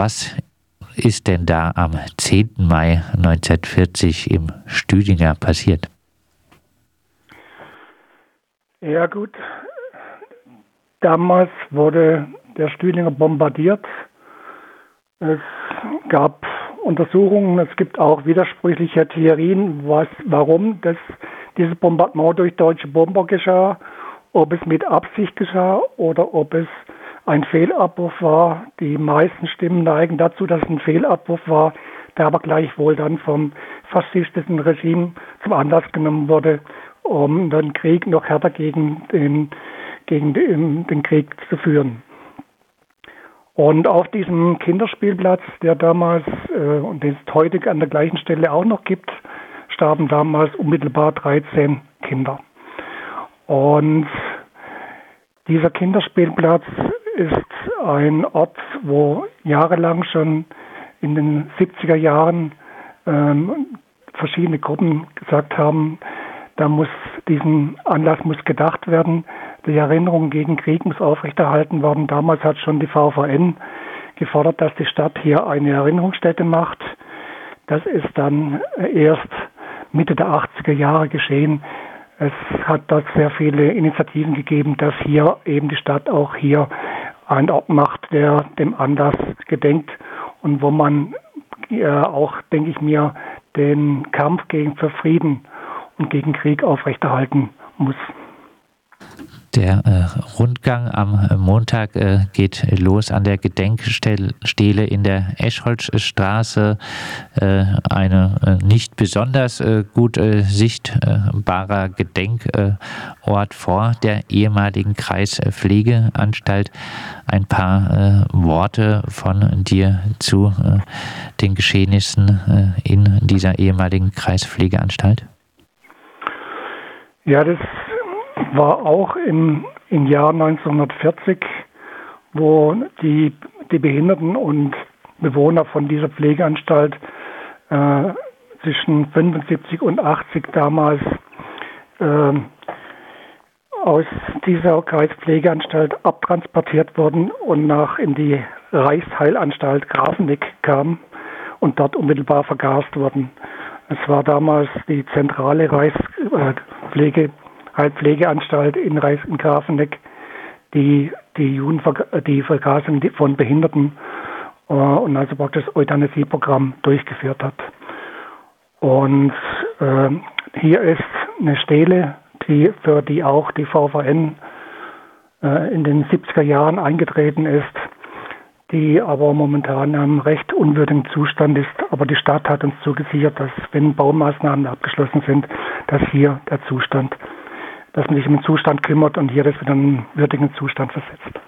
Was ist denn da am 10. Mai 1940 im Stüdinger passiert? Ja gut, damals wurde der Stüdinger bombardiert. Es gab Untersuchungen, es gibt auch widersprüchliche Theorien, was, warum das, dieses Bombardement durch deutsche Bomber geschah, ob es mit Absicht geschah oder ob es ein Fehlabruf war. Die meisten Stimmen neigen dazu, dass es ein Fehlabruf war, der aber gleichwohl dann vom faschistischen Regime zum Anlass genommen wurde, um den Krieg noch härter gegen den, gegen den, den Krieg zu führen. Und auf diesem Kinderspielplatz, der damals äh, und den es heute an der gleichen Stelle auch noch gibt, starben damals unmittelbar 13 Kinder. Und dieser Kinderspielplatz ist ein Ort, wo jahrelang schon in den 70er Jahren ähm, verschiedene Gruppen gesagt haben, da muss diesen Anlass muss gedacht werden. Die Erinnerung gegen Krieg muss aufrechterhalten werden. Damals hat schon die VVN gefordert, dass die Stadt hier eine Erinnerungsstätte macht. Das ist dann erst Mitte der 80er Jahre geschehen. Es hat dort sehr viele Initiativen gegeben, dass hier eben die Stadt auch hier einen Ort macht, der dem Anlass gedenkt und wo man äh, auch, denke ich mir, den Kampf gegen für Frieden und gegen Krieg aufrechterhalten muss. Der äh, Rundgang am Montag äh, geht los an der Gedenkstele in der Eschholzstraße. Äh, eine äh, nicht besonders äh, gut äh, sichtbarer Gedenkort vor der ehemaligen Kreispflegeanstalt. Ein paar Worte von dir zu den Geschehnissen in dieser ehemaligen Kreispflegeanstalt. Ja, das war auch im, im Jahr 1940, wo die, die Behinderten und Bewohner von dieser Pflegeanstalt äh, zwischen 75 und 80 damals äh, aus dieser Kreispflegeanstalt abtransportiert wurden und nach in die Reichsheilanstalt Grafenegg kamen und dort unmittelbar vergast wurden. Es war damals die zentrale Reichspflege Heilpflegeanstalt in Reis-Grafenegg, die die, Jugendver die Vergasung von Behinderten äh, und also praktisch das Euthanasieprogramm durchgeführt hat. Und äh, hier ist eine Stele, die, für die auch die VVN äh, in den 70er Jahren eingetreten ist, die aber momentan in einem recht unwürdigen Zustand ist. Aber die Stadt hat uns zugesichert, dass wenn Baumaßnahmen abgeschlossen sind, dass hier der Zustand dass man sich um den Zustand kümmert und hier das wieder in einen würdigen Zustand versetzt.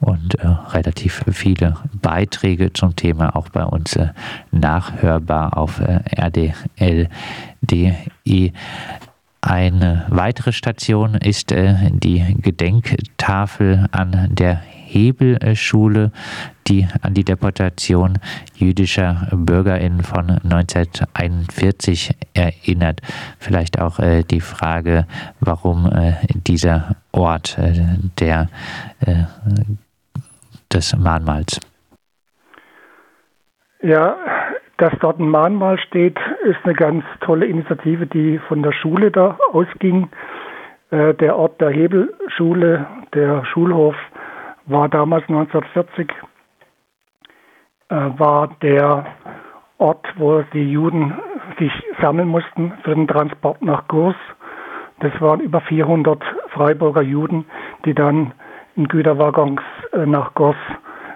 Und äh, relativ viele Beiträge zum Thema auch bei uns äh, nachhörbar auf äh, rdl.de. Eine weitere Station ist äh, die Gedenktafel an der Hebelschule, die an die Deportation jüdischer BürgerInnen von 1941 erinnert. Vielleicht auch äh, die Frage, warum äh, dieser Ort äh, der, äh, des Mahnmals. Ja, dass dort ein Mahnmal steht, ist eine ganz tolle Initiative, die von der Schule da ausging. Äh, der Ort der Hebelschule, der Schulhof, war damals 1940 äh, war der Ort, wo die Juden sich sammeln mussten für den Transport nach Gurs. Das waren über 400 Freiburger Juden, die dann in Güterwaggons äh, nach Gors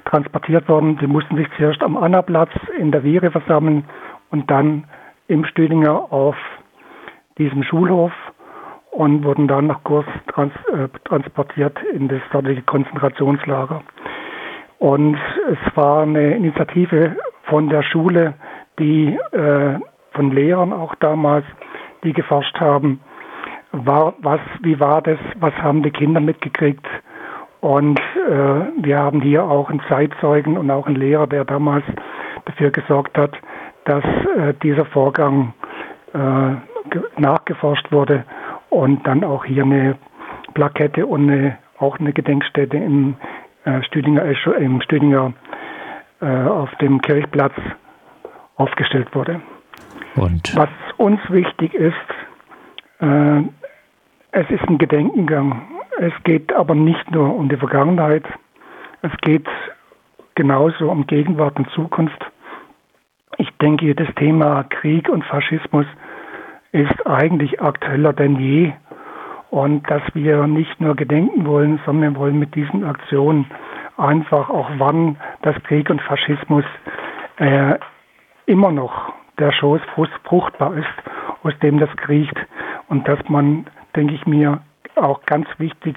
transportiert wurden. Die mussten sich zuerst am Annaplatz in der Viere versammeln und dann im Stüdinger auf diesem Schulhof und wurden dann nach Kurs trans, äh, transportiert in das dortige Konzentrationslager. Und es war eine Initiative von der Schule, die äh, von Lehrern auch damals, die geforscht haben, war, was, wie war das, was haben die Kinder mitgekriegt. Und äh, wir haben hier auch einen Zeitzeugen und auch einen Lehrer, der damals dafür gesorgt hat, dass äh, dieser Vorgang äh, nachgeforscht wurde und dann auch hier eine Plakette und eine, auch eine Gedenkstätte im Stüdinger, im Stüdinger äh, auf dem Kirchplatz aufgestellt wurde. Und Was uns wichtig ist, äh, es ist ein Gedenkengang. Es geht aber nicht nur um die Vergangenheit, es geht genauso um Gegenwart und Zukunft. Ich denke, das Thema Krieg und Faschismus ist eigentlich aktueller denn je. Und dass wir nicht nur gedenken wollen, sondern wir wollen mit diesen Aktionen einfach auch wann dass Krieg und Faschismus äh, immer noch der Schoß fruchtbar ist, aus dem das kriecht. Und dass man, denke ich mir, auch ganz wichtig,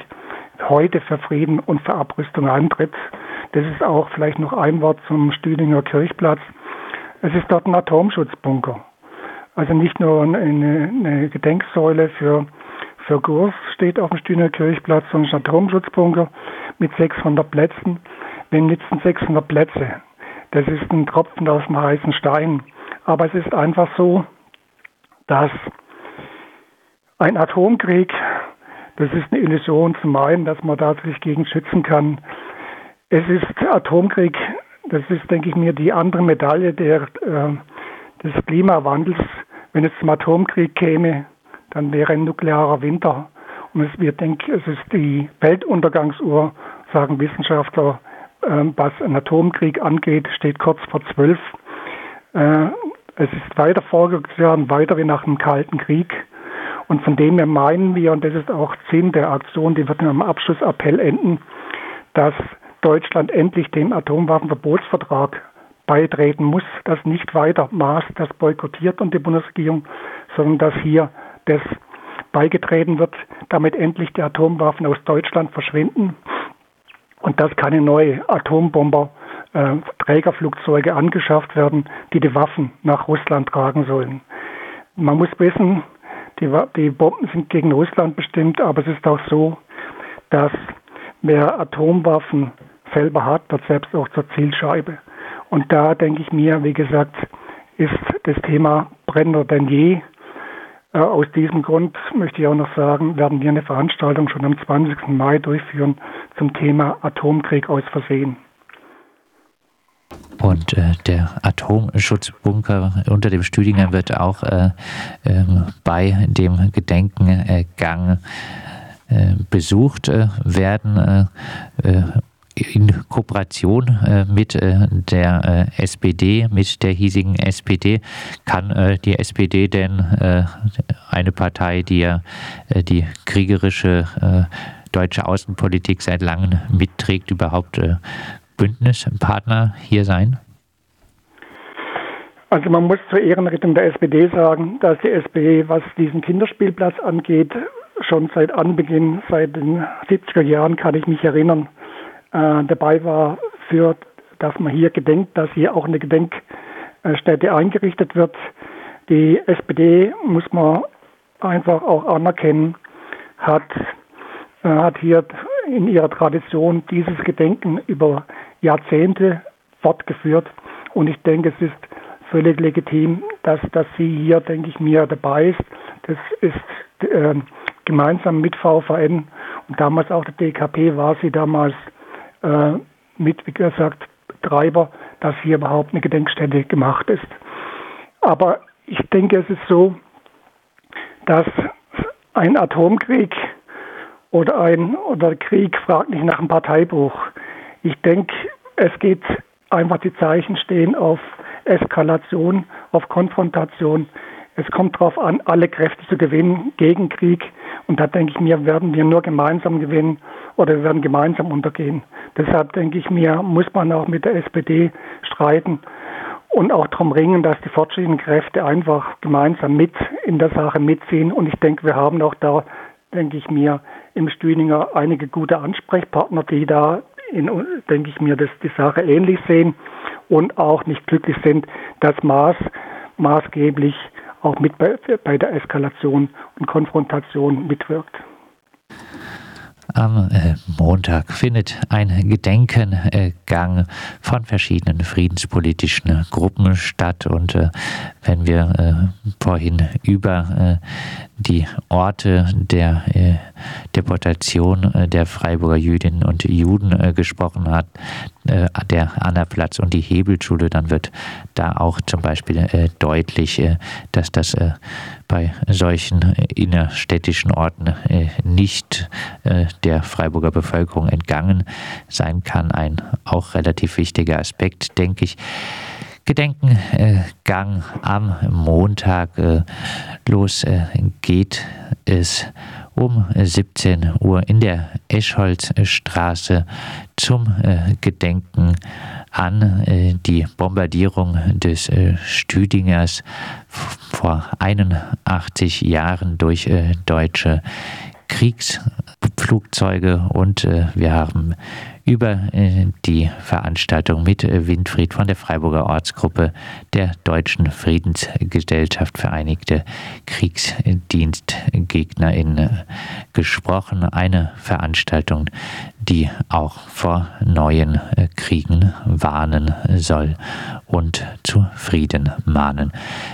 heute für Frieden und für Abrüstung eintritt. Das ist auch vielleicht noch ein Wort zum Stüdinger Kirchplatz. Es ist dort ein Atomschutzbunker. Also nicht nur eine, eine Gedenksäule für, für Gurs steht auf dem Stüdinger Kirchplatz, sondern ein Atomschutzbunker mit 600 Plätzen. Wir nützen 600 Plätze. Das ist ein Tropfen aus dem heißen Stein. Aber es ist einfach so, dass ein Atomkrieg, das ist eine Illusion zu meinen, dass man da sich gegen schützen kann. Es ist Atomkrieg, das ist, denke ich mir, die andere Medaille der, äh, des Klimawandels. Wenn es zum Atomkrieg käme, dann wäre ein nuklearer Winter. Und es, wir denken, es ist die Weltuntergangsuhr, sagen Wissenschaftler, äh, was einen Atomkrieg angeht, steht kurz vor zwölf. Äh, es ist weiter vorgegangen, weiter wie nach dem Kalten Krieg. Und von dem her meinen wir, und das ist auch Sinn der Aktion, die wird in einem Abschlussappell enden, dass Deutschland endlich dem Atomwaffenverbotsvertrag beitreten muss, dass nicht weiter Maß das boykottiert und die Bundesregierung, sondern dass hier das beigetreten wird, damit endlich die Atomwaffen aus Deutschland verschwinden und dass keine neue Atombomber äh, Trägerflugzeuge angeschafft werden, die die Waffen nach Russland tragen sollen. Man muss wissen, die, die Bomben sind gegen Russland bestimmt, aber es ist auch so, dass wer Atomwaffen selber hat, wird selbst auch zur Zielscheibe. Und da denke ich mir, wie gesagt, ist das Thema brennender denn je. Äh, aus diesem Grund möchte ich auch noch sagen, werden wir eine Veranstaltung schon am 20. Mai durchführen zum Thema Atomkrieg aus Versehen. Und äh, der Atomschutzbunker unter dem Stüdinger wird auch äh, äh, bei dem Gedenkengang äh, besucht äh, werden in Kooperation äh, mit äh, der äh, SPD, mit der hiesigen SPD, kann die SPD denn eine Partei, die ja die kriegerische deutsche Außenpolitik seit langem mitträgt, überhaupt Bündnispartner hier sein? Also man muss zur Ehrenrettung der SPD sagen, dass die SPD, was diesen Kinderspielplatz angeht, schon seit Anbeginn, seit den 70er Jahren kann ich mich erinnern, äh, dabei war, für, dass man hier gedenkt, dass hier auch eine Gedenkstätte eingerichtet wird. Die SPD, muss man einfach auch anerkennen, hat, äh, hat hier in ihrer Tradition dieses Gedenken über Jahrzehnte fortgeführt. Und ich denke, es ist völlig legitim, dass, dass sie hier, denke ich mir, dabei ist. Das ist äh, gemeinsam mit VVN und damals auch der DKP war sie damals äh, mit, wie gesagt, Treiber, dass hier überhaupt eine Gedenkstätte gemacht ist. Aber ich denke, es ist so, dass ein Atomkrieg oder ein oder Krieg fragt nicht nach einem Parteibuch. Ich denke, es geht einfach die Zeichen stehen auf Eskalation, auf Konfrontation. Es kommt darauf an, alle Kräfte zu gewinnen gegen Krieg. Und da denke ich mir, werden wir nur gemeinsam gewinnen oder wir werden gemeinsam untergehen. Deshalb denke ich mir, muss man auch mit der SPD streiten und auch darum ringen, dass die fortschrittlichen Kräfte einfach gemeinsam mit in der Sache mitziehen. Und ich denke, wir haben auch da, denke ich mir, im Stühlinger einige gute Ansprechpartner, die da, in, denke ich mir, dass die Sache ähnlich sehen und auch nicht glücklich sind, dass Maß maßgeblich auch mit bei, bei der Eskalation und Konfrontation mitwirkt. Am äh, Montag findet ein Gedenkengang von verschiedenen friedenspolitischen Gruppen statt. Und äh, wenn wir äh, vorhin über die Orte der äh, Deportation äh, der Freiburger Jüdinnen und Juden äh, gesprochen hat, äh, der Annaplatz und die Hebelschule, dann wird da auch zum Beispiel äh, deutlich, äh, dass das bei solchen innerstädtischen Orten nicht der Freiburger Bevölkerung entgangen sein kann. Ein auch relativ wichtiger Aspekt, denke ich. Gedenkengang am Montag los geht es um 17 Uhr in der Eschholzstraße zum äh, Gedenken an äh, die Bombardierung des äh, Stüdingers. Vor 81 Jahren durch äh, deutsche Kriegsflugzeuge und äh, wir haben über äh, die Veranstaltung mit äh, Winfried von der Freiburger Ortsgruppe der Deutschen Friedensgesellschaft Vereinigte KriegsdienstgegnerInnen gesprochen. Eine Veranstaltung, die auch vor neuen äh, Kriegen warnen soll und zu Frieden mahnen.